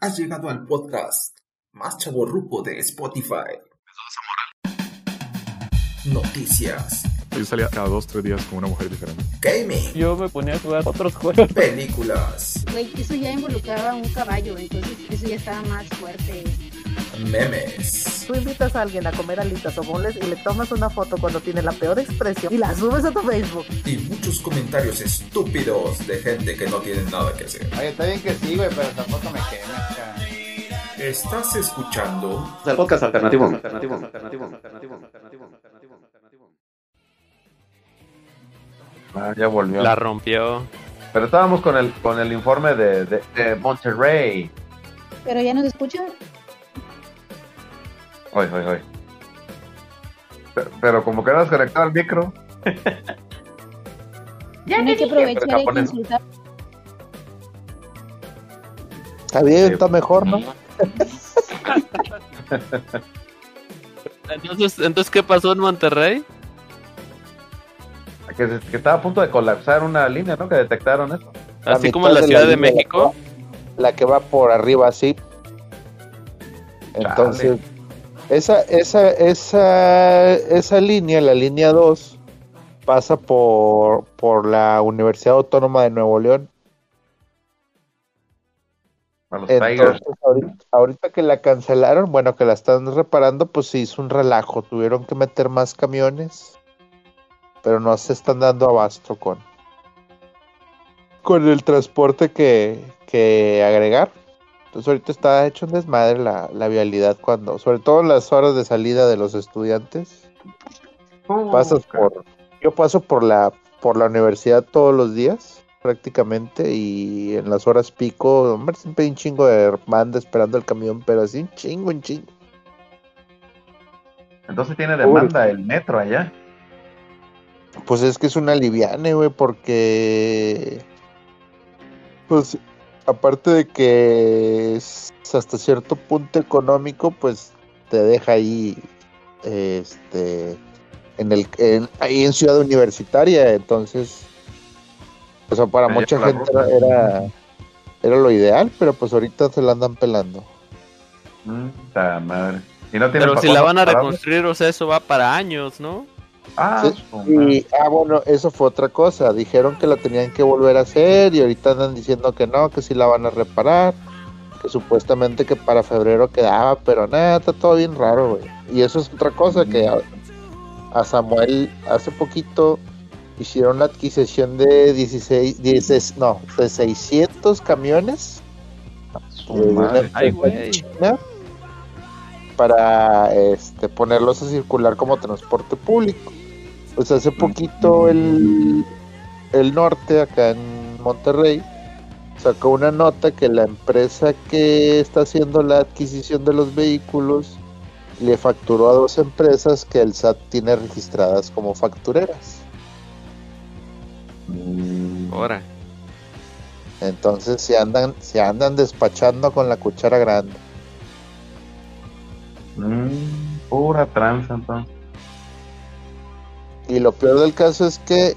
Has llegado al podcast más chaborrupo de Spotify. Noticias, Yo salía cada dos, tres días con una mujer diferente. gaming, Yo me ponía a jugar otros juegos. películas, Güey, eso ya involucraba un caballo, entonces eso ya estaba más fuerte. Memes, Tú invitas a alguien a comer alitas o moles y le tomas una foto cuando tiene la peor expresión y la subes a tu Facebook. y muchos comentarios estúpidos de gente que no tiene nada que hacer. Oye, está bien que sí, güey, pero tampoco me quemes. Estás escuchando el podcast alternativo. Alternativo, alternativo, alternativo, alternativo, alternativo, alternativo. Ah, ya volvió. La rompió. Pero estábamos con el, con el informe de, de, de Monterrey. Pero ya nos escuchan. Hoy, hoy, hoy. Pero, pero como que no has conectado el micro. Ya hay que aprovechar y consultar. Está bien, Sí. está mejor, ¿no? Entonces, entonces ¿qué pasó en Monterrey? Que, estaba a punto de colapsar una línea, ¿no? Que detectaron eso. La Así como en la de Ciudad de México. La que va por arriba, así. Entonces, esa, esa, esa, esa línea, la línea 2, pasa por, por la Universidad Autónoma de Nuevo León. A los Tigers. Entonces, ahorita, ahorita que la cancelaron, bueno, que la están reparando, pues se hizo un relajo. Tuvieron que meter más camiones, pero no se están dando abasto con, con el transporte que, que agregar. Entonces ahorita está hecho un desmadre la, la vialidad cuando, sobre todo en las horas de salida de los estudiantes. Pasas por, yo paso por la, por la universidad todos los días, prácticamente, y en las horas pico, hombre, siempre hay un chingo de banda esperando el camión, pero así un chingo, un chingo. Entonces tiene demanda el metro allá. Pues es que es una liviane, güey, porque. Pues, aparte de que es hasta cierto punto económico, pues te deja ahí. Este. En el, en- ahí en Ciudad Universitaria, entonces. O sea, para mucha gente era, era lo ideal, pero pues ahorita se la andan pelando. Mm, ta madre. Y no tiene Pero si la van a reconstruir, o sea, eso va para años, ¿no? Ah, Sí. Y, ah, bueno, eso fue otra cosa. Dijeron que la tenían que volver a hacer y ahorita andan diciendo que no, que sí la van a reparar. Que supuestamente que para febrero quedaba, pero nada, está todo bien raro, güey. Y eso es otra cosa que a, a Samuel hace poquito hicieron la adquisición de 16, 16 no, de 600 camiones. Su de una madre. Ay, güey. china para este ponerlos a circular como transporte público. Pues hace poquito el, el norte, acá en Monterrey, sacó una nota que la empresa que está haciendo la adquisición de los vehículos le facturó a dos empresas que el SAT tiene registradas como factureras. Mm, Ahora. Entonces se andan, se andan despachando con la cuchara grande. Mm, pura tranza, entonces. Y lo peor del caso es que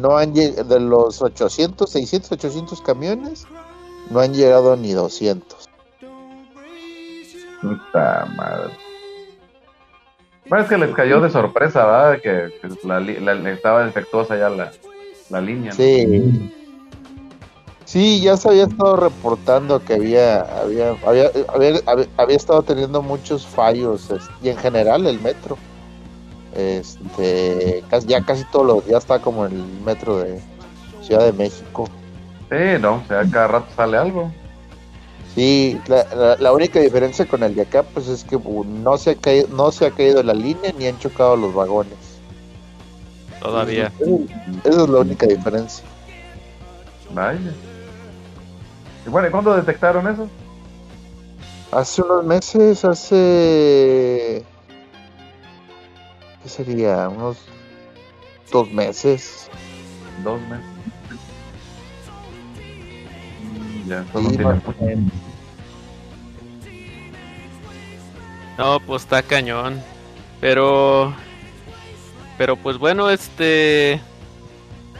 no han llegado, de los 800, 600, 800 camiones, no han llegado ni 200. Puta madre. Bueno, es que les cayó de sorpresa, ¿verdad? Que, que la, la- estaba defectuosa ya la, la línea. ¿no? Sí. Sí, ya se había estado reportando que había, había, había, había, había- había estado teniendo muchos fallos es- y en general el metro. Este, ya casi todos los días está como el metro de Ciudad de México. Sí, no, o sea, cada rato sale algo. Sí, la, la- la única diferencia con el de acá, pues es que uh, no se ha caído, no se ha caído la línea ni han chocado los vagones. Todavía. Esa es la única diferencia. Vaya. Y bueno, ¿y cuándo detectaron eso? Hace unos meses, hace. ¿Qué sería? Unos dos meses. Dos meses. Mm, Ya, Sí. No, pues está cañón. Pero. Pero pues bueno, este.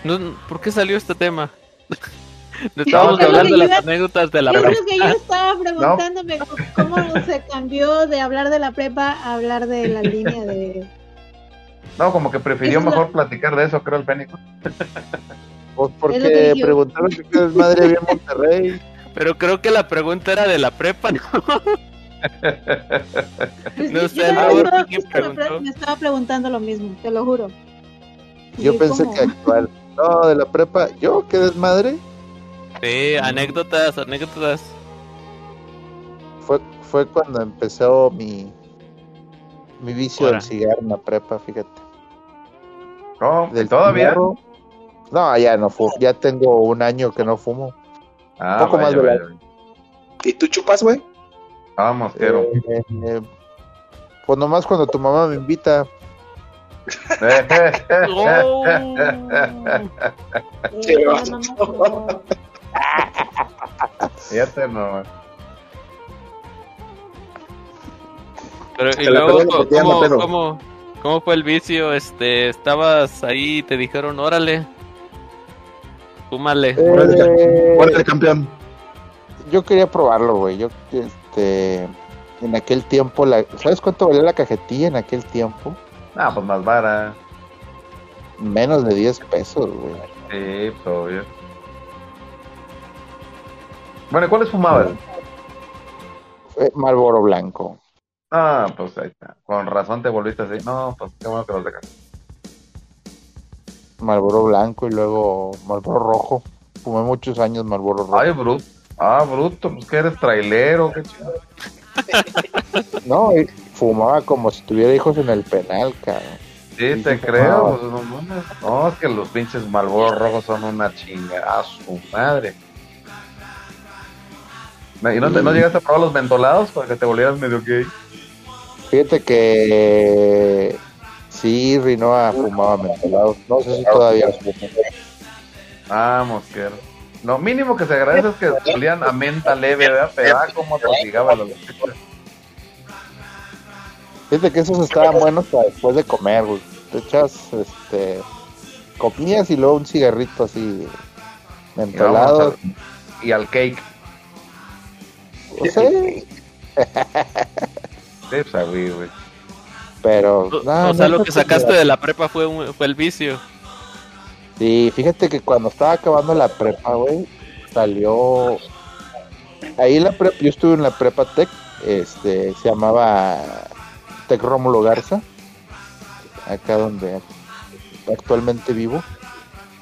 No, ¿Por qué salió este tema? No estábamos hablando de las iba- anécdotas de la Yo prepa. creo que yo estaba preguntándome cómo se cambió de hablar de la prepa a hablar de la línea de... No, como que prefirió Eso es lo- mejor platicar de eso, creo, el Fénix. Pues porque preguntaron que qué desmadre había en Monterrey. Pero creo que la pregunta era de la prepa, ¿no? Pues No sé, también no, estaba ¿quién justo la pre- preguntó? me estaba preguntando lo mismo, te lo juro. Yo pensé ¿cómo? que actual. No, de la prepa. ¿Yo? ¿Qué desmadre? Sí, anécdotas, anécdotas. Fue, fue cuando empezó mi, mi vicio Ahora. del cigarro en la prepa, fíjate. ¿Cómo? Del ¿Todavía? cigarro. No, ya no fumo. Ya tengo un año que no fumo. Ah, Poco más de vaya. ¿Y tú chupas, güey? Vamos, quiero. Eh, eh, pues nomás cuando tu mamá me invita. Oh. Eh, Sí, la vas. Fíjate, no. Pero, y luego, ¿cómo, cómo, cómo fue el vicio? Este, estabas ahí y te dijeron, órale, fúmale. Eh, ¿Cuál es el campeón? yo quería probarlo, güey. Yo, este, en aquel tiempo, la, ¿sabes cuánto valía la cajetilla en aquel tiempo? Ah, pues más vara. Menos de 10 pesos, güey. Sí, pues obvio. Bueno, ¿y cuáles fumabas? Fue Marlboro blanco. Ah, pues ahí está. Con razón te volviste así. No, pues qué bueno que los dejas. Marlboro blanco y luego Marlboro rojo. Fumé muchos años Marlboro rojo. Ay, bruto. Ah, bruto, pues que eres trailero, qué chido. No, fumaba como si tuviera hijos en el penal, cabrón. Sí, Sí, te creo. pues, no, no, no, es que los pinches malboros rojos son una chingada, a su madre. ¿Y no, te- no llegaste a probar los mentolados para que te volvieras medio gay? Fíjate que sí, Rinoa fumaba mentolados. No sé si todavía. Vamos, que Lo mínimo que se agradece es que olían a menta leve, ¿verdad? Pero ah, cómo te hostigaba los Fíjate que esos estaban buenos para después de comer, güey. Te echas, este, comías y luego un cigarrito así Y, mentolado. a- y al cake. No sé, güey, güey. pero... O, no, o sea, no lo que sacaste de la prepa fue, un- fue el vicio. Sí, fíjate que cuando estaba acabando la prepa, güey, salió... Ahí la prepa, yo estuve en la prepa Tech, este, se llamaba Tech Rómulo Garza, acá donde actualmente vivo.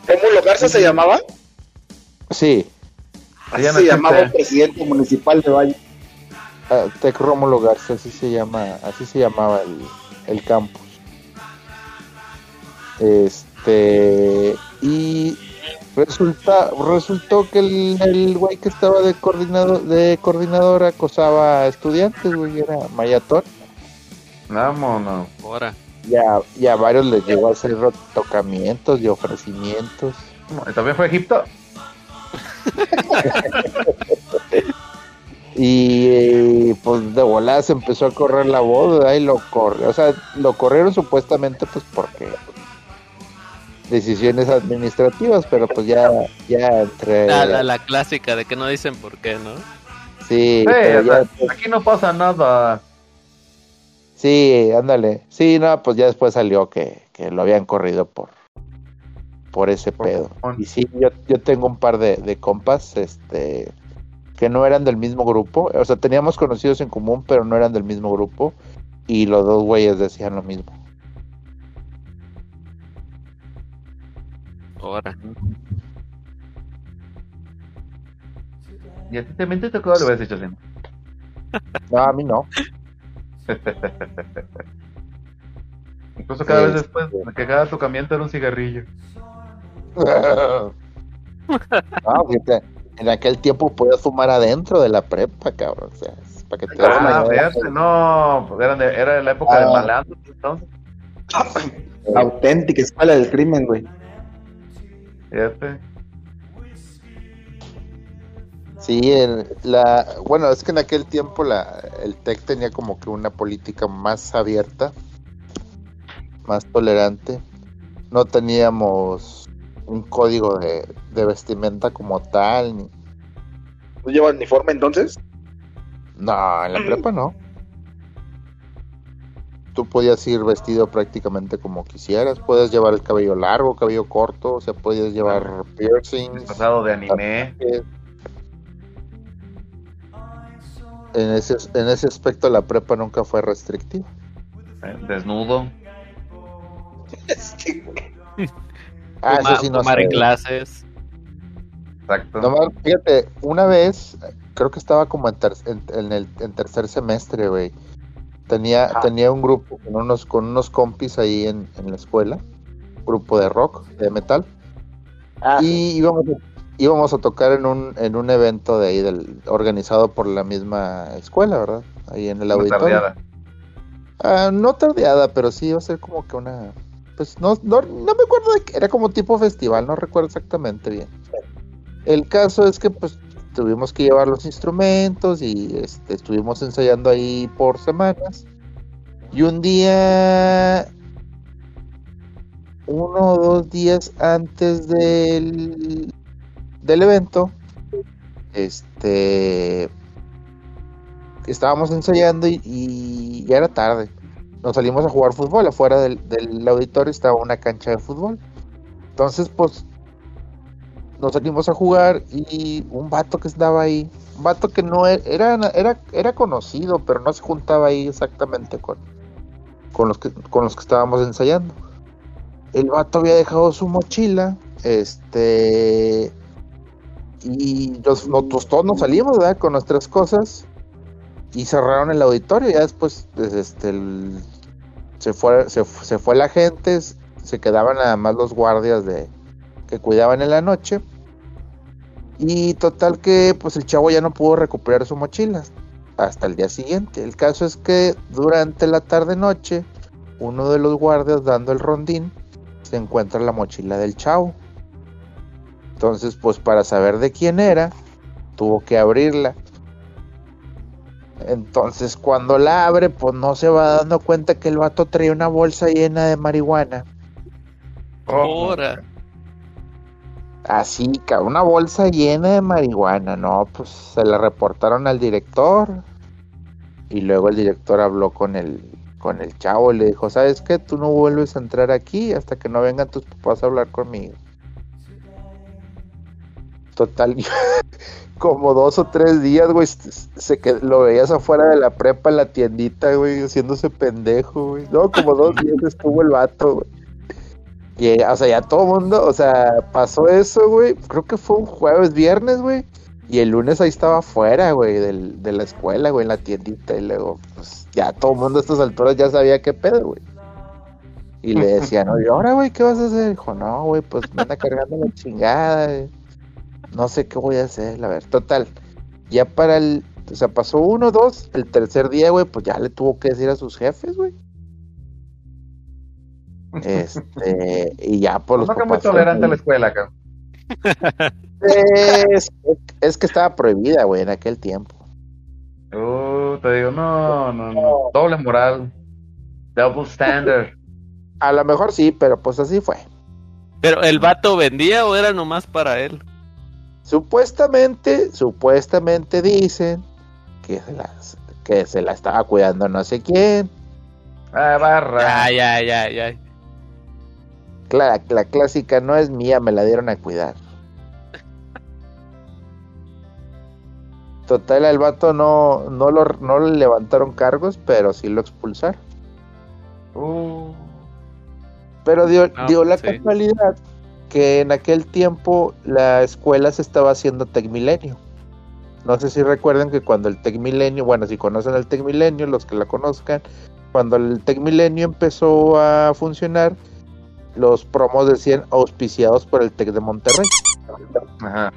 ¿Rómulo Garza se llamaba? Sí, Así se llamaba el presidente municipal de Valle. ah, Rómulo Garza, así se llama, así se llamaba el, el campus. Este, y resulta, resultó que el, el güey que estaba de coordinador, de coordinador acosaba a estudiantes, güey, era Mayatón. Vámonos. Ahora. Ya, ya a varios les llegó a hacer tocamientos y ofrecimientos. ¿Y ¿También fue Egipto? Y eh, pues de volada se empezó a correr la voz, ¿verdad? Y lo corre, o sea, lo corrieron supuestamente pues porque decisiones administrativas, pero pues ya, ya entre La, la, la clásica de que no dicen por qué, ¿no? sí, Sí, pero o ya sea, después- aquí no pasa nada. sí, ándale, sí, no, pues ya después salió que, que lo habían corrido por por ese Por pedo. Y sí, yo, yo tengo un par de, de compas, este, que no eran del mismo grupo, o sea, teníamos conocidos en común, pero no eran del mismo grupo, y los dos güeyes decían lo mismo. Ahora. Y a ti también te tocó, le hubieras dicho así. No, a mí no. Incluso cada vez Sí, después sí. de que cada tocamiento era un cigarrillo. no, fíjate, en aquel tiempo podías fumar adentro de la prepa, cabrón. O sea, para que te Ah, no, pues eran de- era la época de Ah. malandros entonces. Auténtica escuela del crimen, güey. Fíjate. Sí, el- la, bueno, es que en aquel tiempo la, el TEC tenía como que una política más abierta, más tolerante. No teníamos un código de, de vestimenta como tal. ni- ¿No lleva uniforme entonces? No, en la prepa no. Tú podías ir vestido prácticamente como quisieras. Puedes llevar el cabello largo, cabello corto, o sea, podías llevar piercings. Disfrazado de anime. En ese, en ese aspecto la prepa nunca fue restrictiva. eh, Desnudo. Ah, Fuma- eso sí no fumar en clases. Exacto. Nomás, fíjate, una vez, creo que estaba como en, ter- en, en el en tercer semestre, güey. Tenía, tenía un grupo con unos, con unos compis ahí en, en la escuela, grupo de rock, de metal, Ah, y íbamos, a- íbamos a tocar en un, en un evento de ahí, del, organizado por la misma escuela, ¿verdad? Ahí en el Una auditorio. tardeada. Ah, no tardeada, pero sí iba a ser como que una... Pues no, no, no me acuerdo de qué, era como tipo festival, no recuerdo exactamente bien. El caso es que pues tuvimos que llevar los instrumentos y este, estuvimos ensayando ahí por semanas. Y un día, uno o dos días antes del, del evento, este, estábamos ensayando y ya era tarde. Nos salimos a jugar fútbol. Afuera del, del auditorio estaba una cancha de fútbol. Entonces, pues, nos salimos a jugar y un vato que estaba ahí, un vato que no e- era, era, era conocido, pero no se juntaba ahí exactamente con, con, los que, con los que estábamos ensayando. El vato había dejado su mochila, este, y los, nosotros todos nos salimos, ¿verdad? Con nuestras cosas y cerraron el auditorio. Ya después, pues, este, el- se fue, se, se fue la gente, se quedaban nada más los guardias de que cuidaban en la noche. Y total que, pues, el chavo ya no pudo recuperar su mochila hasta el día siguiente. El caso es que durante la tarde noche, uno de los guardias dando el rondín se encuentra la mochila del chavo. Entonces, pues, para saber de quién era, tuvo que abrirla. Entonces, cuando la abre, pues no se va dando cuenta que el vato traía una bolsa llena de marihuana. Ahora. Así, una bolsa llena de marihuana, ¿no? Pues se la reportaron al director. Y luego el director habló con el, con el chavo y le dijo, ¿sabes qué? Tú no vuelves a entrar aquí hasta que no vengan tus papás a hablar conmigo. Total, como dos o tres días, güey, se qued- lo veías afuera de la prepa en la tiendita, güey, haciéndose pendejo, güey. No, como dos días estuvo el vato, güey. Y, eh, o sea, ya todo el mundo, o sea, pasó eso, güey. Creo que fue un jueves, viernes, güey. Y el lunes ahí estaba afuera, güey, del- de la escuela, güey, en la tiendita. Y luego, pues, ya todo el mundo a estas alturas ya sabía qué pedo, güey. Y le decían, oye, ahora, güey, ¿qué vas a hacer? Dijo, no, güey, pues me anda cargando la chingada. güey. No sé qué voy a hacer, la verdad. Total, ya para el, o sea, pasó uno, dos, el tercer día, güey, pues ya le tuvo que decir a sus jefes, güey. Este, y ya por los No que muy papás tolerante a la escuela, cabrón. es, es que estaba prohibida, güey, en aquel tiempo. Uh, te digo, no, no, no. Doble moral. Double standard. A lo mejor sí, pero pues así fue. Pero el vato vendía o era nomás para él. Supuestamente, supuestamente dicen que se, las, que se la estaba cuidando no sé quién. Ah, barra. Ya, ya, ya, ya. La, la clásica no es mía, me la dieron a cuidar. Total, al vato no, no, lo, no le levantaron cargos, pero sí lo expulsaron. Uh, Pero dio, dio la sí. casualidad que en aquel tiempo la escuela se estaba haciendo Tecmilenio. No sé si recuerdan que cuando el Tecmilenio, bueno, si conocen el Tecmilenio, los que la conozcan, cuando el Tecmilenio empezó a funcionar, los promos decían auspiciados por el Tec de Monterrey. ajá.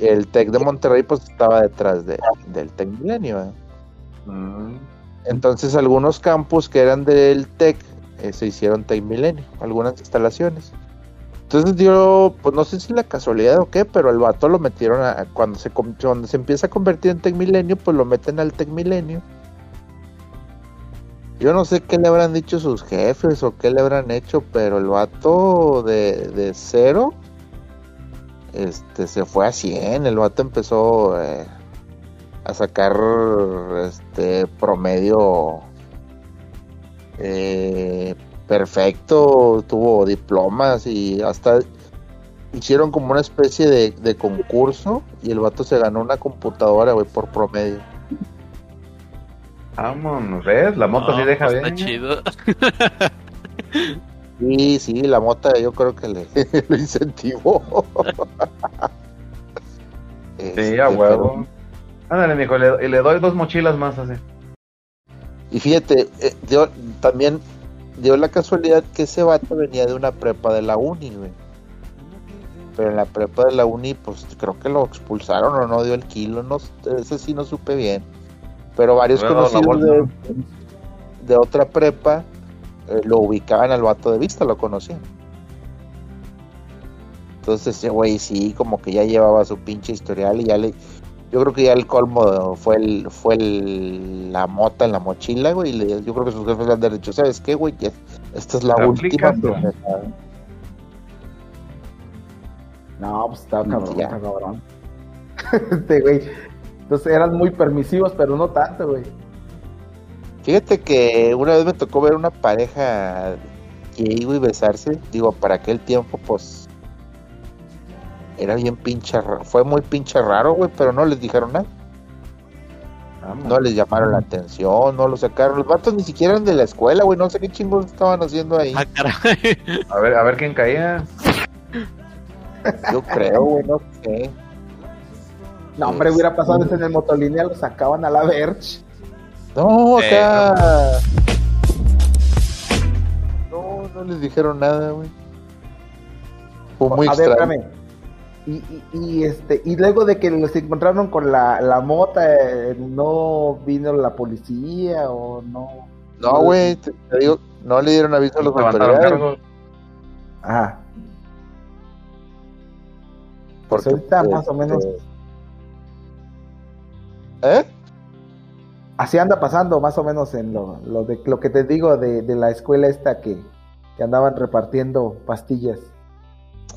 El Tec de Monterrey pues estaba detrás de, del Tecmilenio. ¿eh? Mm. Entonces algunos campus que eran del TEC eh, se hicieron Tec Milenio, algunas instalaciones. Entonces dio, pues no sé si la casualidad o qué, pero el vato lo metieron a, cuando se cuando se empieza a convertir en Tec Milenio, pues lo meten al Tec Milenio. Yo no sé qué le habrán dicho sus jefes o qué le habrán hecho, pero el vato de, de cero este, se fue a 100. El vato empezó eh, a sacar este promedio eh, perfecto, tuvo diplomas y hasta hicieron como una especie de, de concurso y el vato se ganó una computadora, güey, por promedio. Vámonos, ¿ves? La moto sí deja pues bien. Está chido. Sí, sí, la mota yo creo que le, lo incentivó. Sí, Este, a pero- huevo. Ándale, mijo, le, y le doy dos mochilas más así. Y fíjate, eh, dio, también dio la casualidad que ese vato venía de una prepa de la uni, güey. Pero en la prepa de la uni, pues creo que lo expulsaron o no dio el kilo, no, ese sí no supe bien. Pero varios conocidos de otra prepa eh, lo ubicaban al vato de vista, lo conocían. Entonces ese güey sí, como que ya llevaba su pinche historial y ya le... Yo creo que ya el colmo fue el, fue el, la mota en la mochila, güey. Y le- yo creo que sus jefes le han dicho, ¿sabes qué, güey? Ya- Esta es la ¿Te última. aplicas? pendejada". No, pues estaba cabrón, Ya. está cabrón. este, güey. Entonces eran muy permisivos, pero no tanto, güey. Fíjate que una vez me tocó ver una pareja gay, güey, besarse. Digo, para aquel tiempo, pues. Era bien pinche raro. Fue muy pinche raro, güey, pero no les dijeron nada. Vámonos. No les llamaron la atención, no lo sacaron. Los vatos ni siquiera eran de la escuela, güey. No sé qué chingos estaban haciendo ahí. Ah, caray. A ver, a ver quién caía. Yo creo, güey, no sé. No, hombre, hubiera pasado en el motolinea, lo sacaban a la Verge. No, Eh, acá. No, no les dijeron nada, güey. Fue muy a ver, extraño. espérame. Y, y, y, este, y luego de que los encontraron con la, la mota, eh, no vino la policía o no. No, güey, te, te digo, no le dieron aviso a los autoridades. Ajá. Pues Porque, ahorita más o menos. este, ¿Eh? Así anda pasando más o menos en lo, lo de lo que te digo de, de la escuela esta que, que andaban repartiendo pastillas.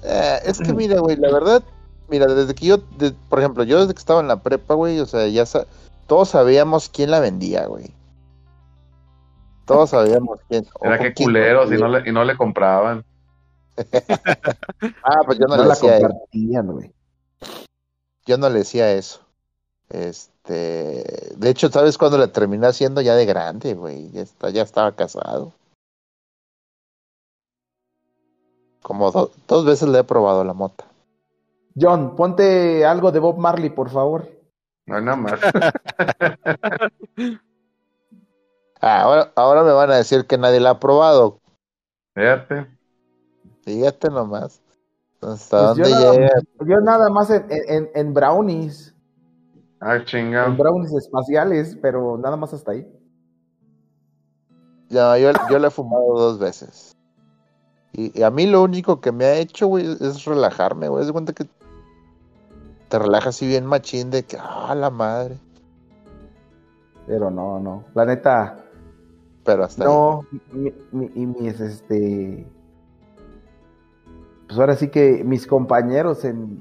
Eh, es que mira, güey, la verdad, mira, desde que yo, de- por ejemplo, yo desde que estaba en la prepa, güey, o sea, ya sa- todos sabíamos quién la vendía, güey. Todos sabíamos quién. Era que culeros y no, le, y no le compraban. Ah, pues yo no, No le la decía eso. compartían, güey. Yo no le decía eso. Este, de hecho, ¿sabes cuándo la terminé haciendo ya de grande, güey? Ya está, ya estaba casado. Como do- dos veces le he probado la mota. John, ponte algo de Bob Marley, por favor. No nada más. Ah, ahora, ahora me van a decir que nadie la ha probado. Fíjate. Fíjate nomás. ¿Hasta Pues yo, dónde nada, llega? yo nada más en, en, en brownies, Ah, en chinga. brownies espaciales, pero nada más hasta ahí. Ya, yo, yo la he fumado dos veces. Y, y a mí lo único que me ha hecho, güey, es relajarme, güey. Es de cuenta que te relajas así bien machín de que, ah, la madre. Pero no, no. La neta, Pero hasta no. Mi, mi- y mis, este. Pues ahora sí que mis compañeros en,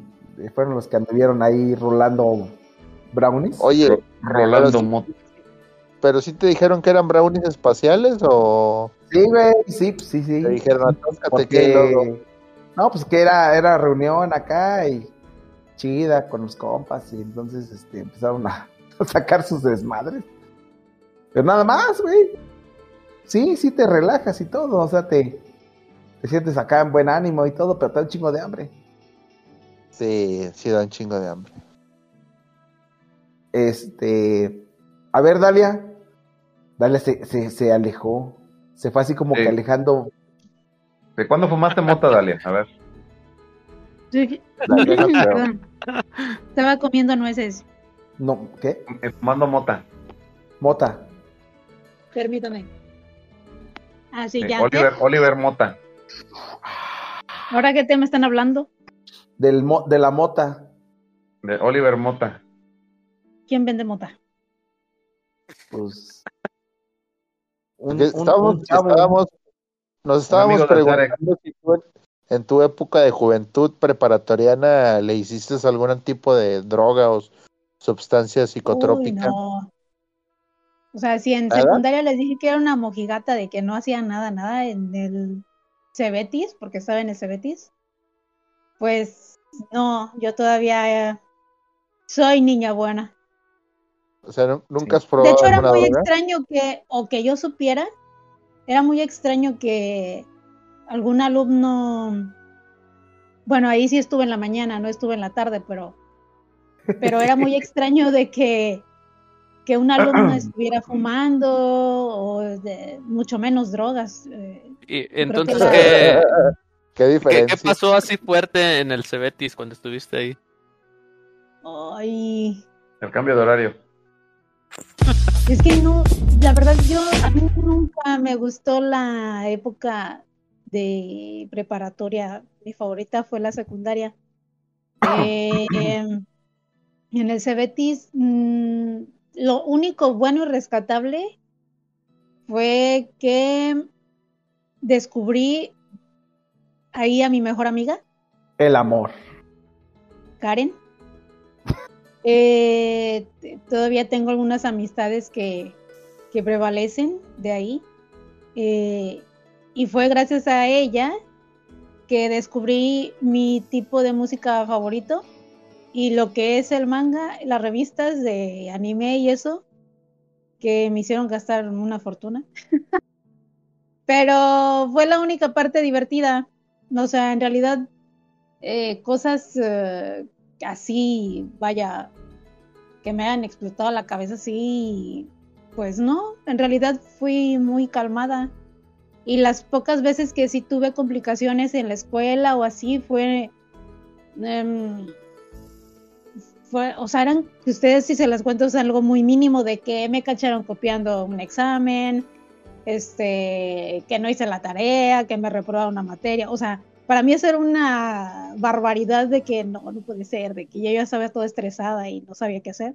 fueron los que anduvieron ahí rolando brownies. Oye, Rolando pero pero sí te dijeron que eran brownies espaciales o Sí, güey, sí, sí, sí. te dijeron, atáscate. Porque, no, pues que era, era reunión acá y chida con los compas y entonces este, empezaron a, a sacar sus desmadres. Pero nada más, güey. Sí, sí te relajas y todo, o sea, te, te sientes acá en buen ánimo y todo, pero te da un chingo de hambre. Sí, sí da un chingo de hambre. Este, a ver, Dalia. Dalia se, se, se alejó. Se fue así como Sí. que alejando. ¿De cuándo fumaste mota, Dalia? A ver. Sí. No. Perdón. Estaba comiendo nueces. No, ¿qué? Eh, Fumando mota. Mota. Permítame. Ah, sí, Sí, ya. Oliver, Oliver Mota. ¿Ahora qué tema están hablando? Del mo- de la mota. De Oliver Mota. ¿Quién vende mota? Pues. Un, Que un- estábamos, un chavo- estábamos- nos estábamos preguntando si tú en, en tu época de juventud preparatoriana le hiciste algún tipo de droga o sustancia Uy, psicotrópica. no. O sea, si en ¿Nada? secundaria les dije que era una mojigata de que no hacía nada, nada en el Cebetis, porque estaba en el Cebetis, pues no, yo todavía eh, soy niña buena. O sea, ¿nu- ¿nunca has De probado hecho, era muy droga? extraño que, o que yo supiera, era muy extraño que algún alumno, bueno, ahí sí estuve en la mañana, no estuve en la tarde, pero, pero era muy extraño de que, que un alumno estuviera fumando o de- mucho menos drogas. eh, Y entonces, que la- ¿qué, ¿Qué qué, diferencia? qué pasó así fuerte en el Cebetis cuando estuviste ahí? Ay, El cambio de horario. Es que no, la verdad yo a mí nunca me gustó la época de preparatoria. Mi favorita fue la secundaria. Eh, en el Cebetis, mm, lo único bueno y rescatable fue que descubrí ahí a mi mejor amiga. El amor. Karen. Eh, todavía tengo algunas amistades que, que prevalecen de ahí. Eh, y fue gracias a ella que descubrí mi tipo de música favorito y lo que es el manga, las revistas de anime y eso, que me hicieron gastar una fortuna. Pero fue la única parte divertida. O sea, en realidad eh, cosas eh, así, vaya, que me hayan explotado la cabeza así, pues no, en realidad fui muy calmada. Y las pocas veces que sí tuve complicaciones en la escuela o así fue, fue, o sea, eran, ustedes si se las cuento es algo muy mínimo de que me cacharon copiando un examen, este, que no hice la tarea, que me reprobaron una materia, o sea, para mí eso era una barbaridad de que no, no puede ser, de que yo ya estaba toda estresada y no sabía qué hacer.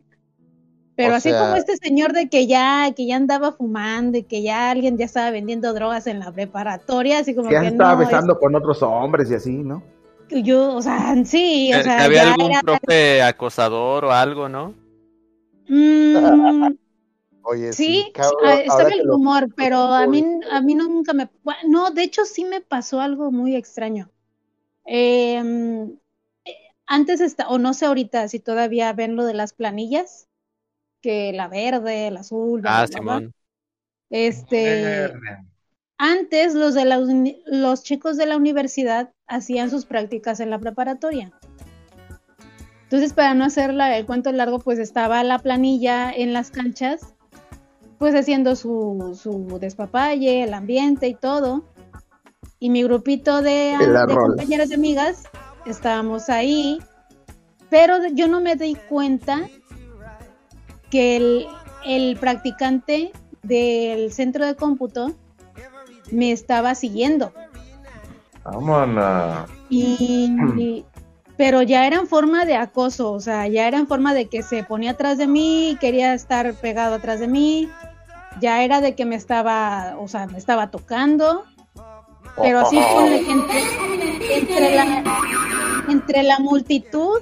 Pero O así sea- como este señor de que ya, que ya andaba fumando y que ya alguien ya estaba vendiendo drogas en la preparatoria, así como Que ya que estaba no, besando con otros hombres y así, ¿no? es- yo, o sea, sí, o ¿Que- sea, había algún era- profe acosador o algo, ¿no? Mm, Oye, Sí, cabrón, ah, estaba el lo- rumor, pero a mí, a mí no, nunca me... No, de hecho sí me pasó algo muy extraño. Em, eh, antes está, o no sé ahorita si todavía ven lo de las planillas, que la verde, la azul, Ah, bla, bla, bla. Simón. Este, antes los de la los chicos de la universidad hacían sus prácticas en la preparatoria. Entonces, para no hacer la- el cuento largo, pues estaba la planilla en las canchas, pues haciendo su, su despapalle, el ambiente y todo. Y mi grupito de, compañeras y amigas estábamos ahí, pero yo no me di cuenta que el, el practicante del centro de cómputo me estaba siguiendo. Vámonos. Y, pero ya era en forma de acoso, o sea, ya era en forma de que se ponía atrás de mí, quería estar pegado atrás de mí, ya era de que me estaba, o sea, me estaba tocando, pero así ponle que entre, entre la, entre la multitud,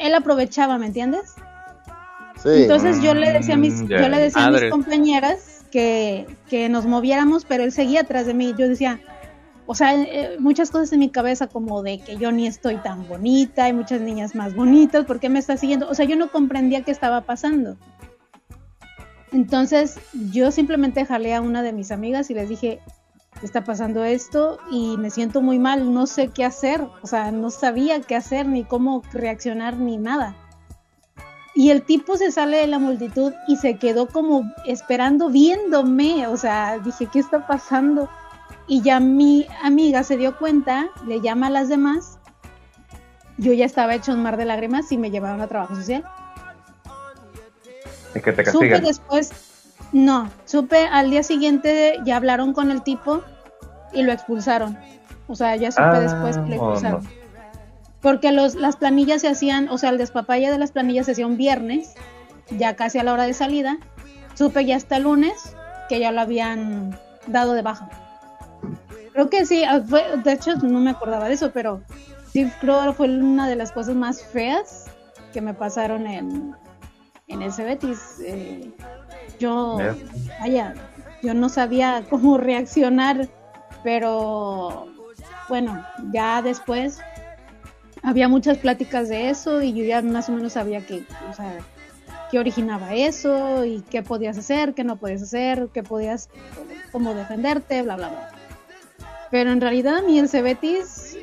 él aprovechaba, ¿me entiendes? Sí. Entonces yo le decía a mis, Mm, yo le decía a mis compañeras que, que nos moviéramos, pero él seguía atrás de mí. Yo decía, o sea, eh, muchas cosas en mi cabeza como de que yo ni estoy tan bonita, hay muchas niñas más bonitas, ¿por qué me está siguiendo? O sea, yo no comprendía qué estaba pasando. Entonces yo simplemente jalé a una de mis amigas y les dije, está pasando esto y me siento muy mal, no sé qué hacer, o sea, no sabía qué hacer, ni cómo reaccionar, ni nada. Y el tipo se sale de la multitud y se quedó como esperando, viéndome, o sea, dije, ¿qué está pasando? Y ya mi amiga se dio cuenta, le llama a las demás, yo ya estaba hecho un mar de lágrimas y me llevaron a trabajo social. Y que te Supe después, no, supe al día siguiente, ya hablaron con el tipo y lo expulsaron. O sea, ya supe Ah, después que lo oh, expulsaron. Porque los, las planillas se hacían, o sea, el despapalle de las planillas se hacía un viernes, ya casi a la hora de salida. Supe ya hasta el lunes que ya lo habían dado de baja. Creo que sí, ah, fue- de hecho no me acordaba de eso, pero sí creo que fue una de las cosas más feas que me pasaron en, en el Cebetis. Eh, yo, vaya, yo no sabía cómo reaccionar, pero bueno, ya después había muchas pláticas de eso y yo ya más o menos sabía que, o sea, qué originaba eso y qué podías hacer, qué no podías hacer, qué podías, cómo defenderte, bla, bla, bla. Pero en realidad mí el Cebetis,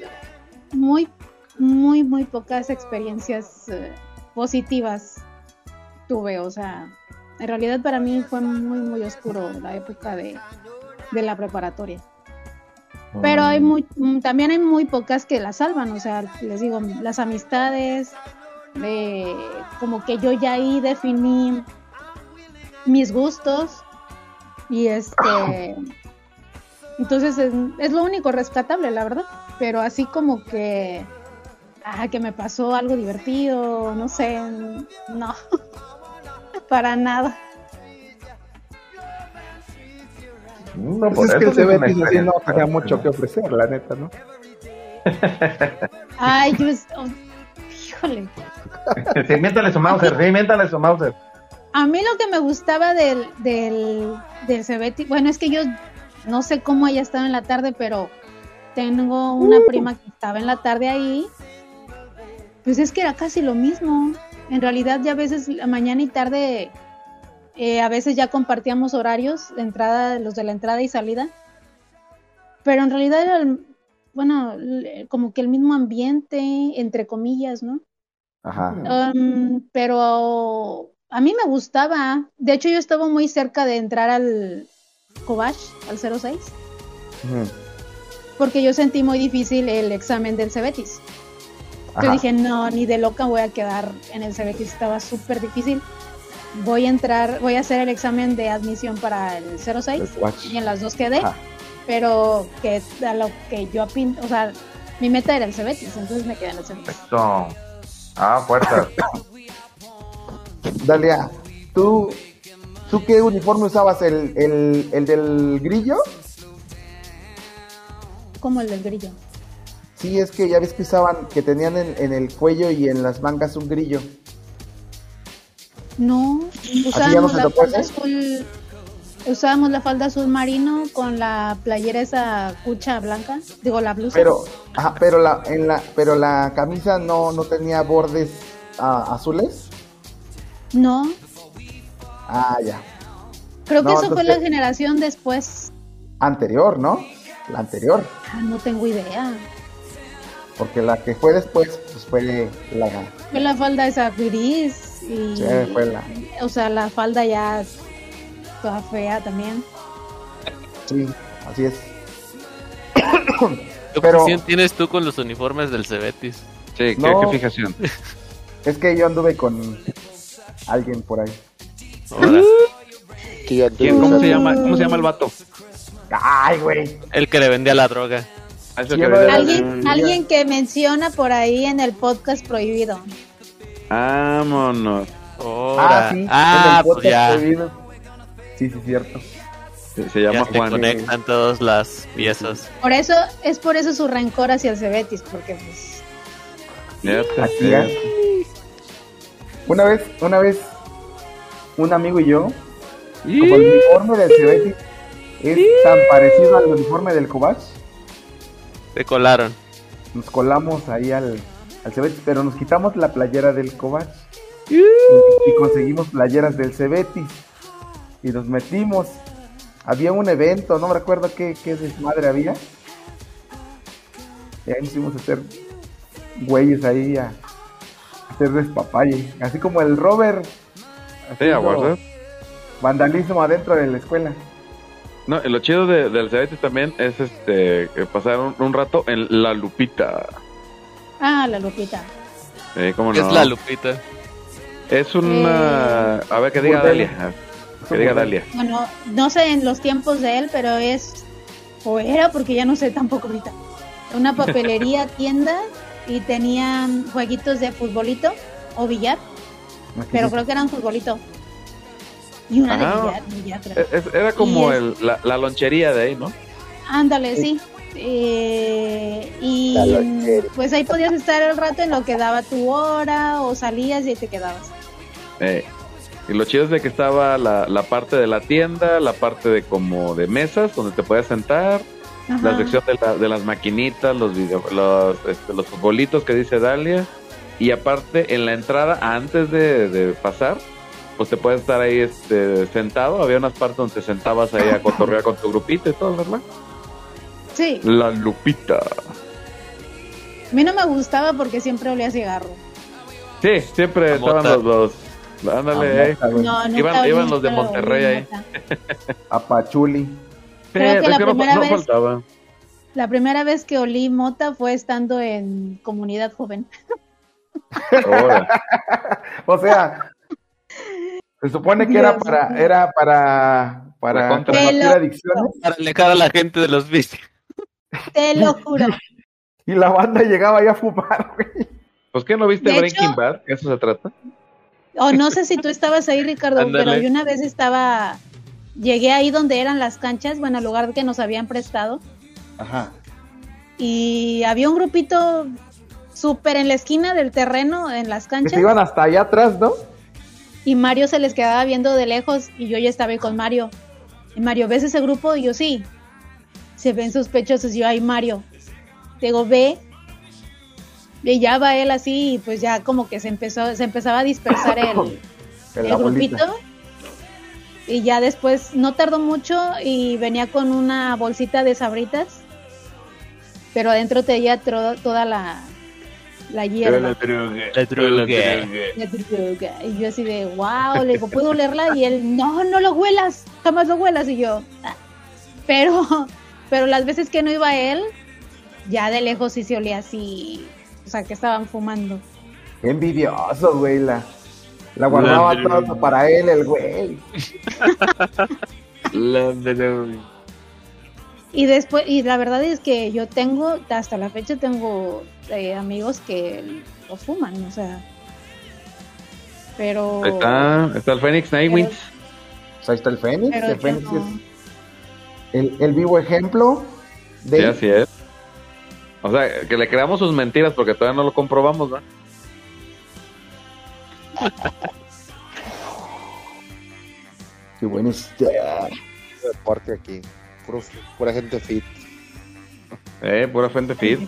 muy, muy, muy pocas experiencias eh, positivas tuve, o sea, en realidad para mí fue muy, muy oscuro la época de, de la preparatoria. Pero hay muy, mm, también hay muy pocas que la salvan, o sea, les digo, las amistades, de, como que yo ya ahí definí mis gustos y este, entonces es, es lo único rescatable, la verdad, pero así como que, ah, que me pasó algo divertido, no sé, no, para nada. No, Pues por es que eso el así no tenía mucho que ofrecer, la neta, ¿no? Ay, yo, oh, híjole. Sí, miéntale su Mauser, sí, miéntale su Mauser. A mí lo que me gustaba del, del, del Cebetis, bueno, es que yo no sé cómo haya estado en la tarde, pero tengo una prima que estaba en la tarde ahí. Pues es que era casi lo mismo. En realidad ya a veces la mañana y tarde, eh, a veces ya compartíamos horarios, de entrada, los de la entrada y salida. Pero en realidad era, el- bueno, como que el mismo ambiente, entre comillas, ¿no? Ajá. Um, pero a mí me gustaba. De hecho, yo estaba muy cerca de entrar al Cobach, al 06, Ujú. porque yo sentí muy difícil el examen del Cebetis. Yo dije, no, ni de loca voy a quedar en el Cebetis, estaba súper difícil. Voy a entrar, voy a hacer el examen de admisión para el 06 El Cobach. y en las dos quedé, Ajá. pero que a lo que yo apin, o sea, mi meta era el Cebetis, entonces me quedé en el Cebetis. Eso. Ah, fuerza. Dalia, ¿tú, ¿tú qué uniforme usabas? ¿El, el, el del grillo? Como el del grillo. Sí, es que ya ves que usaban, que tenían en, en el cuello y en las mangas un grillo. No, usábamos la falda azul, usábamos la falda azul marino con la playera esa cucha blanca, digo la blusa. Pero, ajá, pero la, en la, pero la camisa no, no tenía bordes ah, azules. No, Ah, ya. creo que eso fue la generación después. Anterior, ¿no? La anterior. Ah, no tengo idea. Porque la que fue después, pues fue la. Fue la falda esa gris y, Sí, fue la. o sea, la falda ya toda fea también. Sí, así es. ¿Qué Pero- obsesión tienes tú con los uniformes del Cebetis? Sí, ¿qué, No. qué fijación? Es que yo anduve con alguien por ahí. Ahora, ¿Quién, ¿Cómo se llama? ¿Cómo se llama el vato? Ay, güey. el que le vendía la droga. Ah, que no, vendía- Alguien, alguien que menciona por ahí en el podcast prohibido. Vámonos. Ahora. Ah, sí. Ah, en el pues ya. prohibido. Sí, sí, cierto. Se, se llama Ya se Juan. conectan todas las piezas. Por eso, es por eso su rencor hacia el Cebetis, porque pues sí. Una vez, una vez, un amigo y yo, como el uniforme del Cebetis es tan parecido al uniforme del Cobach, Se colaron. nos colamos ahí al, al Cebetis, pero nos quitamos la playera del Cobach y, y conseguimos playeras del Cebetis y nos metimos. Había un evento, no me recuerdo qué, qué desmadre había. Y ahí nos fuimos a hacer güeyes ahí a, a hacer despapalle. Así como el Robert. Sí. Vandalismo adentro de la escuela. No, lo chido de- del Cebetis también es este que pasar un, un rato en La Lupita. Ah, la Lupita. Eh, ¿cómo ¿Qué no? es la Lupita? Es una... A ver, que diga Burdel. Dalia. Que diga Dalia. Bueno, no sé en los tiempos de él, pero es, o era porque ya no sé tampoco ahorita, una papelería, tienda y tenían jueguitos de futbolito o billar, pero creo que eran futbolito. y una Ajá. de billar- billar. Es- es- Era como el, la, la lonchería de ahí, ¿no? Ándale, sí. Eh, y pues ahí podías estar el rato en lo que daba tu hora o salías y ahí te quedabas. Eh, y lo chido es de que estaba la, la parte de la tienda, la parte de como de mesas donde te podías sentar, la sección de, la- de las maquinitas, los, video, los, este, los futbolitos que dice Dalia. Y aparte, en la entrada, antes de, de pasar, pues te puedes estar ahí este, sentado. Había unas partes donde te sentabas ahí a cotorrear con tu grupito y todo, ¿verdad? Sí, La Lupita. a mí no me gustaba porque siempre olía a cigarro. Sí, siempre La estaban mota. los... los ándale, eh. No, nunca Iban- los de Monterrey ahí. mota. A Pachuli. Creo Sí, que la no- primera no vez- faltaba. La primera vez que olí mota fue estando en comunidad joven. O sea, se supone que era Dios para, mío. era para, para combatir adicciones Para alejar a la gente de los vicios. Te lo juro. y la banda llegaba ahí a fumar, güey. Pues que no viste De Breaking hecho- Bad, ¿Que eso se trata. O no sé si tú estabas ahí, Ricardo, Ándale. pero yo una vez estaba. Llegué ahí donde eran las canchas, bueno, al lugar que nos habían prestado. Ajá. Y había un grupito súper en la esquina del terreno, en las Que canchas. se iban hasta allá atrás, ¿no? Y Mario se les quedaba viendo de lejos y yo ya estaba ahí con Mario. Y Mario, ¿ves ese grupo? Y yo sí. Se ven sospechosos. Y yo, ay, Mario. Digo, ve. Y ya va él así y pues ya como que se empezó, se empezaba a dispersar el, el grupito. Y ya después no tardó mucho y venía con una bolsita de sabritas. Pero adentro tenía toda la, la hierba. La droga. La droga. Y yo así de, wow, le digo, ¿puedo olerla? Y él, no, no lo huelas, jamás lo huelas. Y yo, "Ah". pero, pero las veces que no iba él, ya de lejos sí se olía así, o sea, que estaban fumando. Qué envidioso, güey. La, la guardaba La todo para él, el güey. La. Y después, y la verdad es que yo tengo, hasta la fecha tengo eh, amigos que lo fuman, o sea. Pero. Ahí está, está el Phoenix Nightwing. Pues ahí está el Fénix. El Fénix no. es el, el vivo ejemplo de. Sí, así es. O sea, que le creamos sus mentiras porque todavía no lo comprobamos, ¿no? Qué buen está. deporte aquí. Puro- pura gente fit. Eh, pura fuente fit.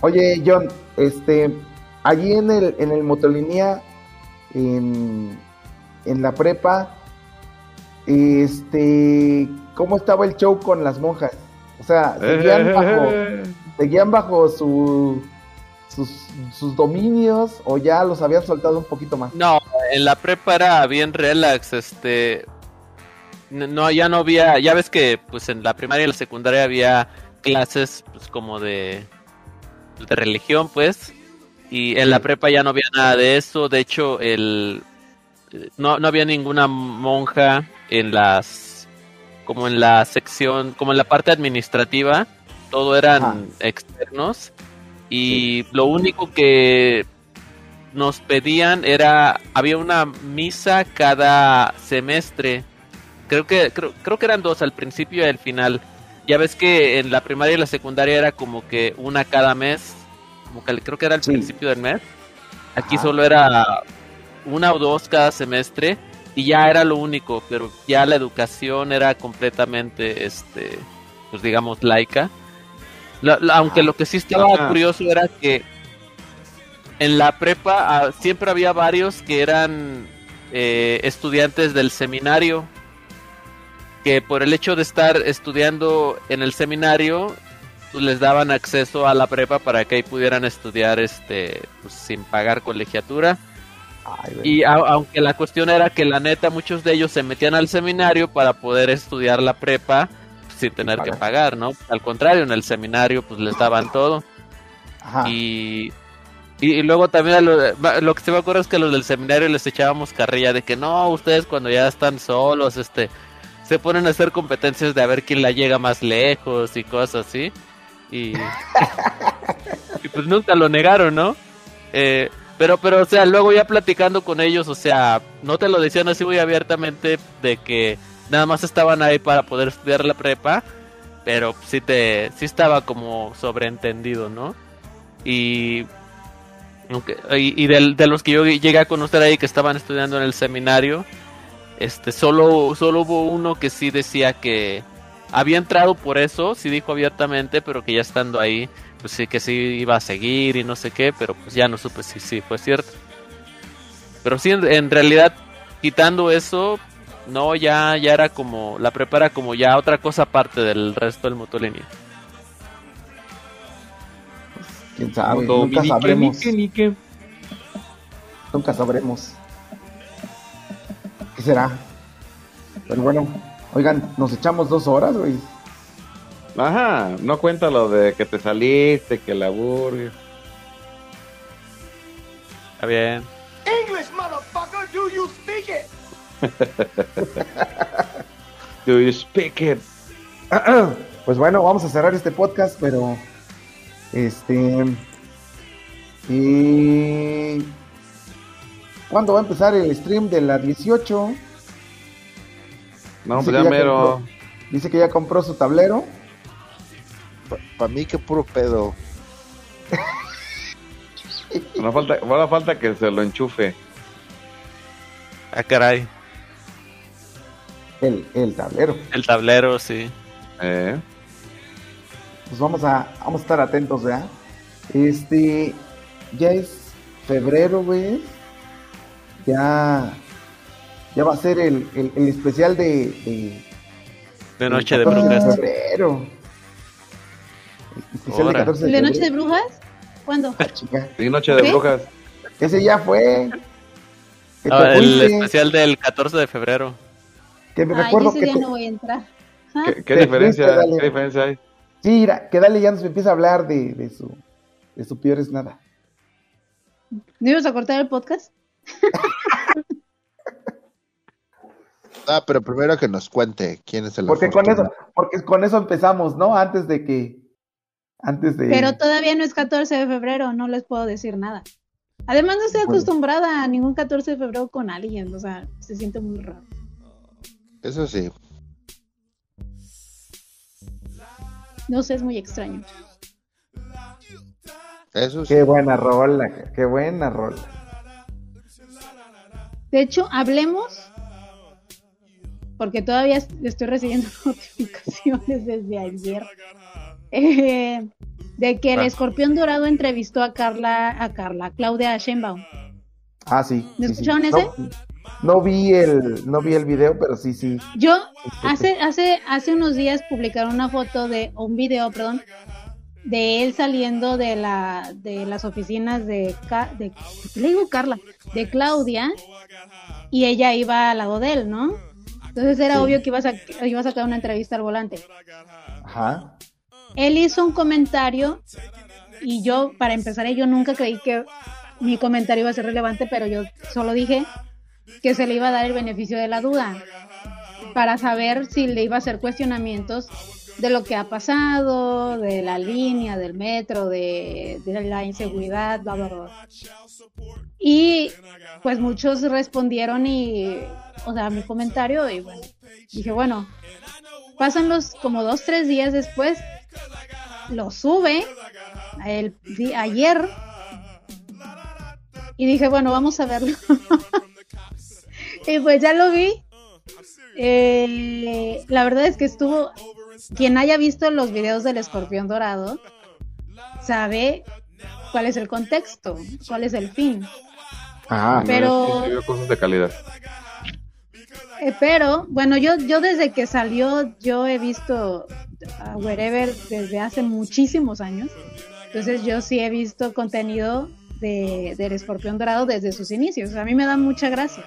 Oye, John, este, allí en el, en el motolinía, en, en la prepa, este, ¿cómo estaba el show con las monjas? O sea, seguían bajo, Eh, seguían bajo su, sus, sus dominios o ya los habían soltado un poquito más. No, en la prepa era bien relax, este no ya no había, ya ves que pues en la primaria y la secundaria había clases pues como de de religión, pues, y en la prepa ya no había nada de eso, de hecho el no, no había ninguna monja en las como en la sección, como en la parte administrativa, todo eran Ajá. externos y lo único que nos pedían era había una misa cada semestre creo que creo, creo que eran dos al principio y al final ya ves que en la primaria y la secundaria era como que una cada mes como que creo que era al Sí. principio del mes aquí Ajá. solo era una o dos cada semestre y ya era lo único pero ya la educación era completamente este pues digamos laica La- la- aunque lo que sí estaba Ajá. curioso era que en la prepa ah, siempre había varios que eran eh, estudiantes del seminario que por el hecho de estar estudiando en el seminario pues, les daban acceso a la prepa para que ahí pudieran estudiar este pues, sin pagar colegiatura Ay, y a- aunque la cuestión era que la neta muchos de ellos se metían al seminario para poder estudiar la prepa sin tener que pagar. ¿no? Al contrario, en el seminario pues les daban todo. Ajá. Y, y, y luego también lo, lo que se me acuerdo es que a los del seminario les echábamos carrilla de que no, ustedes cuando ya están solos, este, se ponen a hacer competencias de a ver quién la llega más lejos y cosas así. Y, y pues nunca lo negaron, ¿no? Eh, Pero, pero, o sea, luego ya platicando con ellos, o sea, no te lo decían así muy abiertamente de que nada más estaban ahí para poder estudiar la prepa, pero sí te, sí estaba como sobreentendido, ¿no? Y, y, de, los que yo llegué a conocer ahí que estaban estudiando en el seminario, este, solo, solo hubo uno que sí decía que había entrado por eso, sí dijo abiertamente, pero que ya estando ahí, pues sí que sí iba a seguir y no sé qué, pero pues ya no supe si sí fue cierto. Pero sí, en, en realidad, quitando eso, no, ya, ya era como, la prepara como ya otra cosa aparte del resto del motolínea. Quién sabe, nunca sabremos. nique, nique. Nunca sabremos. ¿Qué será? Pero bueno, oigan, nos echamos dos horas, güey. Ajá, no cuenta lo de que te saliste, que la burger. Está bien. English, motherfucker, do you speak it? Do you speak it? Pues bueno, vamos a cerrar este podcast, pero este y ¿cuándo va a empezar el stream de la 18? No, Dice pues que ya ya mero. compró. Dice que ya compró su tablero. Para mí que puro pedo. No falta, no falta que se lo enchufe. Ah, caray. El, el tablero. El tablero, sí. Eh. Pues vamos a, vamos a estar atentos, ¿verdad? Este, ya es febrero, güey. Ya, ya va a ser el, el, el especial de, de, De Noche de 14 Brujas. febrero. El especial de Ahora. 14 de ¿De Noche de febrero. Brujas? ¿Cuándo? Ah, chica. Sí, Noche de ¿Qué? Brujas. Ese ya fue. Ah, el especial del 14 de febrero. que me Ay, recuerdo ese que día tú- no voy a entrar. Ah, ¿Qué, diferencia. ¿Qué diferencia hay? Sí, mira, que dale ya nos empieza a hablar de, de su de su peor es nada. ¿No ibas a cortar el podcast? Ah, pero primero que nos cuente quién es el Porque con eso, porque con eso empezamos, ¿no? Antes de que antes de Pero todavía no es 14 de febrero, no les puedo decir nada. Además, no estoy acostumbrada a ningún 14 de febrero con alguien, o sea, se siente muy raro. Eso sí. No sé, es muy extraño. Eso sí. Qué buena rola, qué buena rola. De hecho, hablemos, porque todavía est- estoy recibiendo notificaciones desde ayer, eh, de que el Ah. escorpión dorado entrevistó a Carla, a Carla, Claudia Sheinbaum. Ah, sí. ¿Me sí, escucharon No, ese? no vi el no vi el video, pero sí, sí. Yo hace, hace, hace unos días publicaron una foto de, o un video, perdón, de él saliendo de la, de las oficinas de, Ca- de ¿por qué le digo Carla, de Claudia, y ella iba al lado de él, ¿no? Entonces era Sí. obvio que iba a, iba a sacar una entrevista al volante. Ajá. Él hizo un comentario y yo, para empezar, yo nunca creí que mi comentario iba a ser relevante, pero yo solo dije que se le iba a dar el beneficio de la duda para saber si le iba a hacer cuestionamientos de lo que ha pasado, de la línea, del metro, de, la inseguridad, bla, bla, bla. Y pues muchos respondieron y, o sea, mi comentario y bueno, dije, bueno, pasan los como dos, tres días después, lo sube el, ayer y dije, bueno, vamos a verlo. y pues ya lo vi. Eh, la verdad es que estuvo, quien haya visto los videos del escorpión dorado, sabe cuál es el contexto, cuál es el fin. Ajá. Pero- veo cosas de calidad. Eh, pero, bueno, yo, yo desde que salió, yo he visto a Wherever desde hace muchísimos años. Entonces yo sí he visto contenido de, del escorpión dorado desde sus inicios. A mí me da mucha gracia.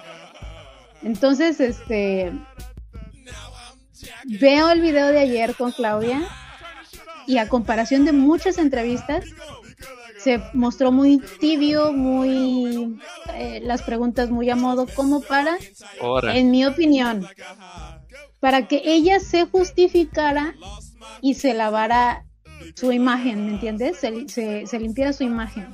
Entonces, este veo el video de ayer con Claudia y a comparación de muchas entrevistas, se mostró muy tibio, muy eh, las preguntas muy a modo, como para en mi opinión, para que ella se justificara y se lavara su imagen, ¿me entiendes? Se, se, se limpiara su imagen.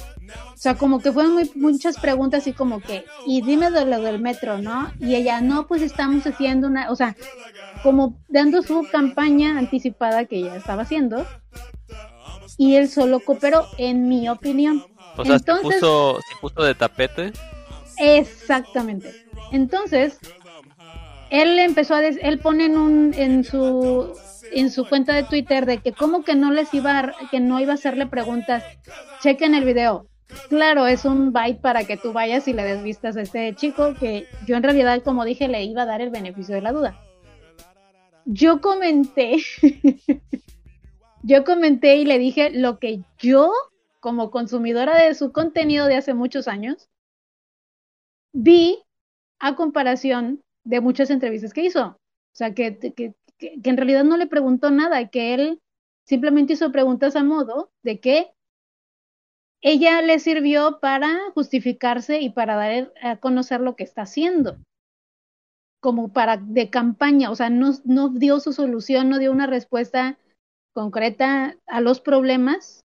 O sea, como que fueron muy, muchas preguntas así como que, y dime de lo del metro, ¿no? Y ella, no, pues estamos haciendo una, o sea, como dando su campaña anticipada que ella estaba haciendo. Y él solo cooperó, en mi opinión. O sea, Entonces- se, puso, se puso de tapete. Exactamente. Entonces, él empezó a des- él pone en un en su en su cuenta de Twitter de que como que no les iba a, que no iba a hacerle preguntas. Chequen el video. Claro, es un byte para que tú vayas y le des vistas a este chico que yo en realidad, como dije, le iba a dar el beneficio de la duda. Yo comenté, yo comenté y le dije lo que yo, como consumidora de su contenido de hace muchos años, vi a comparación de muchas entrevistas que hizo. O sea, que, que, que, en realidad no le preguntó nada, que él simplemente hizo preguntas a modo de que ella le sirvió para justificarse y para dar a conocer lo que está haciendo. Como para de campaña, o sea, no, no dio su solución, no dio una respuesta concreta a los problemas,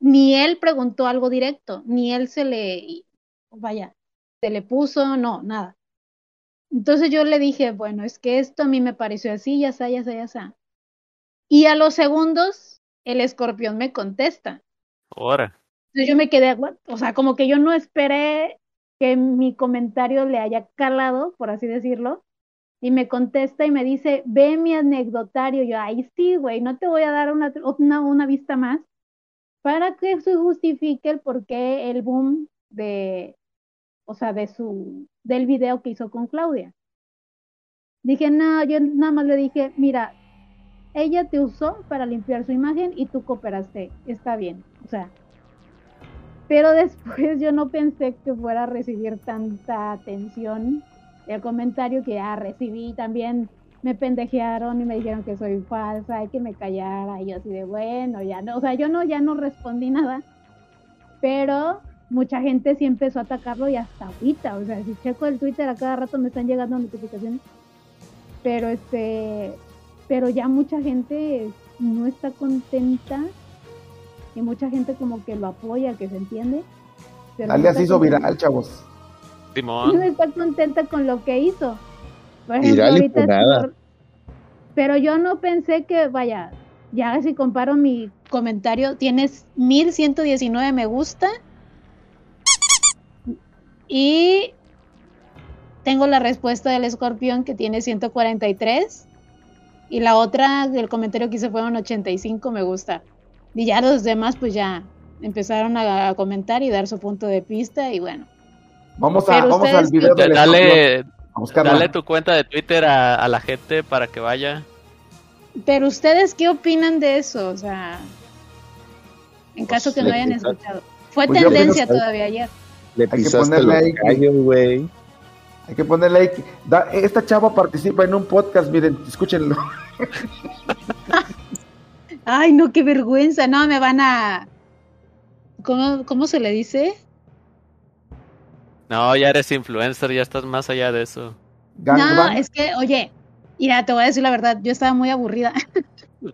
ni él preguntó algo directo, ni él se le, vaya, se le puso, no, nada. Entonces yo le dije, bueno, es que esto a mí me pareció así, ya está, ya está, ya está. Y a los segundos, el escorpión me contesta. Ahora. Yo me quedé, "What?". o sea, como que yo no esperé que mi comentario le haya calado, por así decirlo, y me contesta y me dice, ve mi anecdotario. Yo, ay, sí, güey, no te voy a dar una, una, una vista más para que se justifique el por qué el boom de, o sea, de su, del video que hizo con Claudia. Dije, no, yo nada más le dije, mira, ella te usó para limpiar su imagen y tú cooperaste, está bien, o sea, pero después yo no pensé que fuera a recibir tanta atención. El comentario que ya recibí también me pendejearon y me dijeron que soy falsa y que me callara y yo así de bueno ya no o sea yo no ya no respondí nada pero mucha gente sí empezó a atacarlo y hasta ahorita o sea si checo el Twitter a cada rato me están llegando notificaciones pero este pero ya mucha gente no está contenta y mucha gente como que lo apoya que se entiende pero Alias hizo contenta- viral, chavos. Simón. no está contenta con lo que hizo. Por ejemplo, Viral y ahorita por- Pero yo no pensé que, vaya, ya si comparo mi comentario, tienes 1119 me gusta. Y tengo la respuesta del escorpión que tiene 143. Y la otra, el comentario que hice fueron 85 me gusta. Y ya los demás, pues ya empezaron a, a comentar y dar su punto de vista. Y bueno, Vamos, a, vamos al video Dale, dale tu cuenta de Twitter a, a la gente para que vaya. Pero ustedes, ¿qué opinan de eso? O sea, en caso que no hayan escuchado. Fue Pues tendencia todavía ayer. Le que pisaste ponerle ahí que- güey. Hay que ponerle ahí. que- da- esta chava participa en un podcast, miren, escúchenlo. Ay, no, qué vergüenza. No, me van a... ¿Cómo, cómo se le dice? No, ya eres influencer, ya estás más allá de eso. No, es que, oye, mira, te voy a decir la verdad, yo estaba muy aburrida.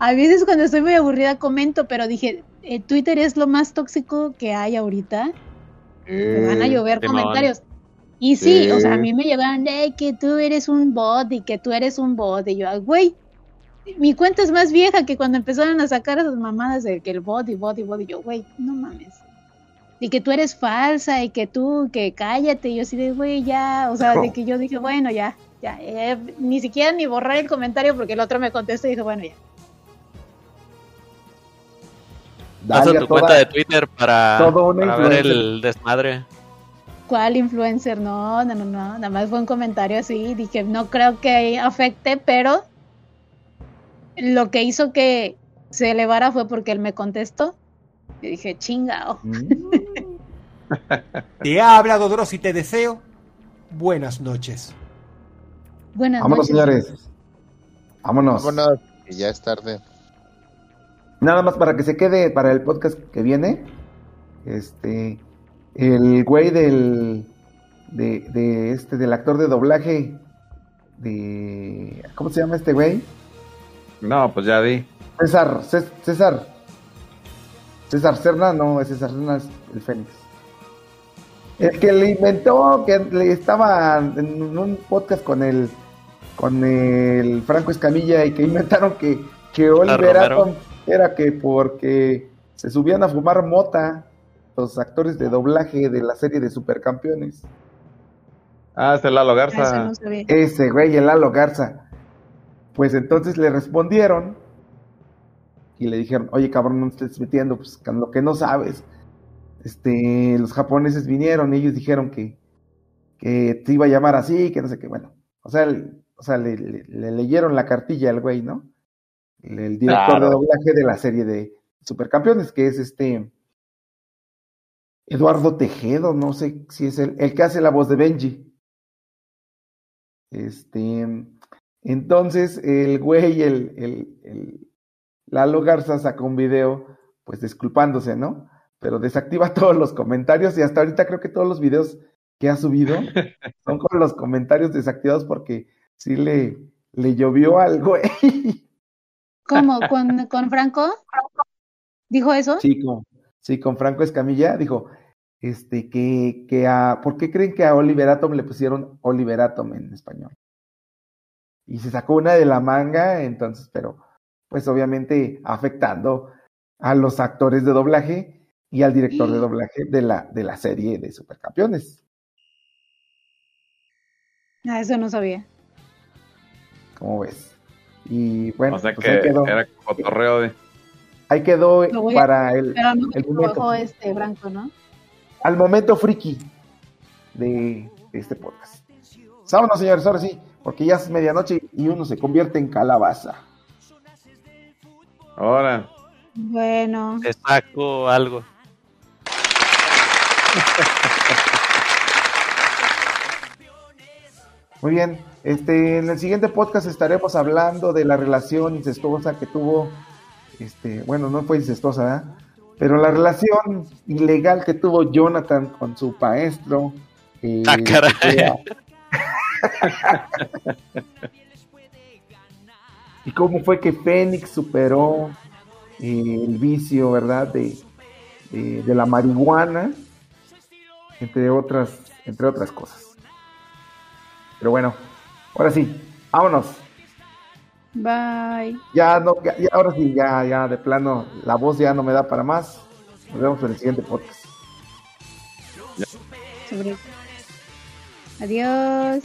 a veces cuando estoy muy aburrida comento, pero dije, eh, Twitter es lo más tóxico que hay ahorita. Me van a llover Simón. comentarios. Y sí, o sea, a mí me llegaron de que tú eres un bot y que tú eres un bot. Y yo, "Ay, güey, mi cuenta es más vieja que cuando empezaron a sacar esas mamadas de que el bot y bot y bot. Y yo, güey, no mames. Y que tú eres falsa y que tú, que cállate. Y yo así de, güey, ya. O sea, de que yo dije, bueno, ya, ya, ya, Ni siquiera ni borrar el comentario porque el otro me contestó y dije, bueno, ya. Pasa tu toda- cuenta de Twitter para, para ver el desmadre. ¿Cuál influencer? No, no, no, no. Nada más fue un comentario así. Dije, no creo que afecte, pero lo que hizo que se elevara fue porque él me contestó. Y dije, chingao. Te ha hablado Dross y te deseo buenas noches. Buenas Vámonos, noches. señores. Vámonos. Vámonos, que ya es tarde. Nada más para que se quede para el podcast que viene. Este. El güey del. De, de este, del actor de doblaje. De. ¿Cómo se llama este güey? No, pues ya di. César. Cés- César. César Serna, no, César Serna es el Fénix. El que le inventó, que le estaba en un podcast con el con el Franco Escamilla y que inventaron que, que Oliver. Atom era que porque se subían a fumar mota los actores de doblaje de la serie de Supercampeones. Ah, es el Lalo Garza. no. Ese güey, el Lalo Garza. Pues entonces le respondieron y le dijeron, oye cabrón, no te estés metiendo, pues con lo que no sabes. Este, los japoneses vinieron y ellos dijeron que, que te iba a llamar así, que no sé qué, bueno. O sea, el- o sea le, le- le leyeron la cartilla al güey, ¿no? El, el director Claro. de doblaje de la serie de Supercampeones, que es este Eduardo Tejedo, no sé si es el, el que hace la voz de Benji. Este, entonces el güey, el, el, el Lalo Garza sacó un video, pues disculpándose, ¿no? Pero desactiva todos los comentarios y hasta ahorita creo que todos los videos que ha subido son con los comentarios desactivados porque sí le, le llovió al güey. ¿Cómo? ¿Con, con Franco? ¿Dijo eso? Sí, con, sí, con Franco Escamilla dijo, este, que, que a, ¿por qué creen que a Oliver Atom le pusieron Oliver Atom en español? Y se sacó una de la manga, entonces, pero, pues obviamente afectando a los actores de doblaje y al director de doblaje de la, de la serie de Supercampeones. Ah, eso no sabía. ¿Cómo ves? Y bueno, o sea pues que ahí quedó, era cotorreo de. ahí quedó a- para el, Pero no el me momento. este Franco, ¿no? al momento friki de este podcast. Vámonos, señores, ahora sí, porque ya es medianoche y uno se convierte en calabaza. Ahora, Bueno, Te saco algo. Muy bien, este, en el siguiente podcast estaremos hablando de la relación incestuosa que tuvo, este, bueno, no fue incestuosa, ¿verdad? pero la relación ilegal que tuvo Jonathan con su maestro. eh, Ah, caray. que era- y cómo fue que Fénix superó eh, el vicio, ¿verdad? De, de, de la marihuana, entre otras, entre otras cosas. Pero bueno, ahora sí, vámonos. bye. Ya no, ya, ya- ahora sí, ya, ya de plano, la voz ya no me da para más. Nos vemos en el siguiente podcast. Adiós.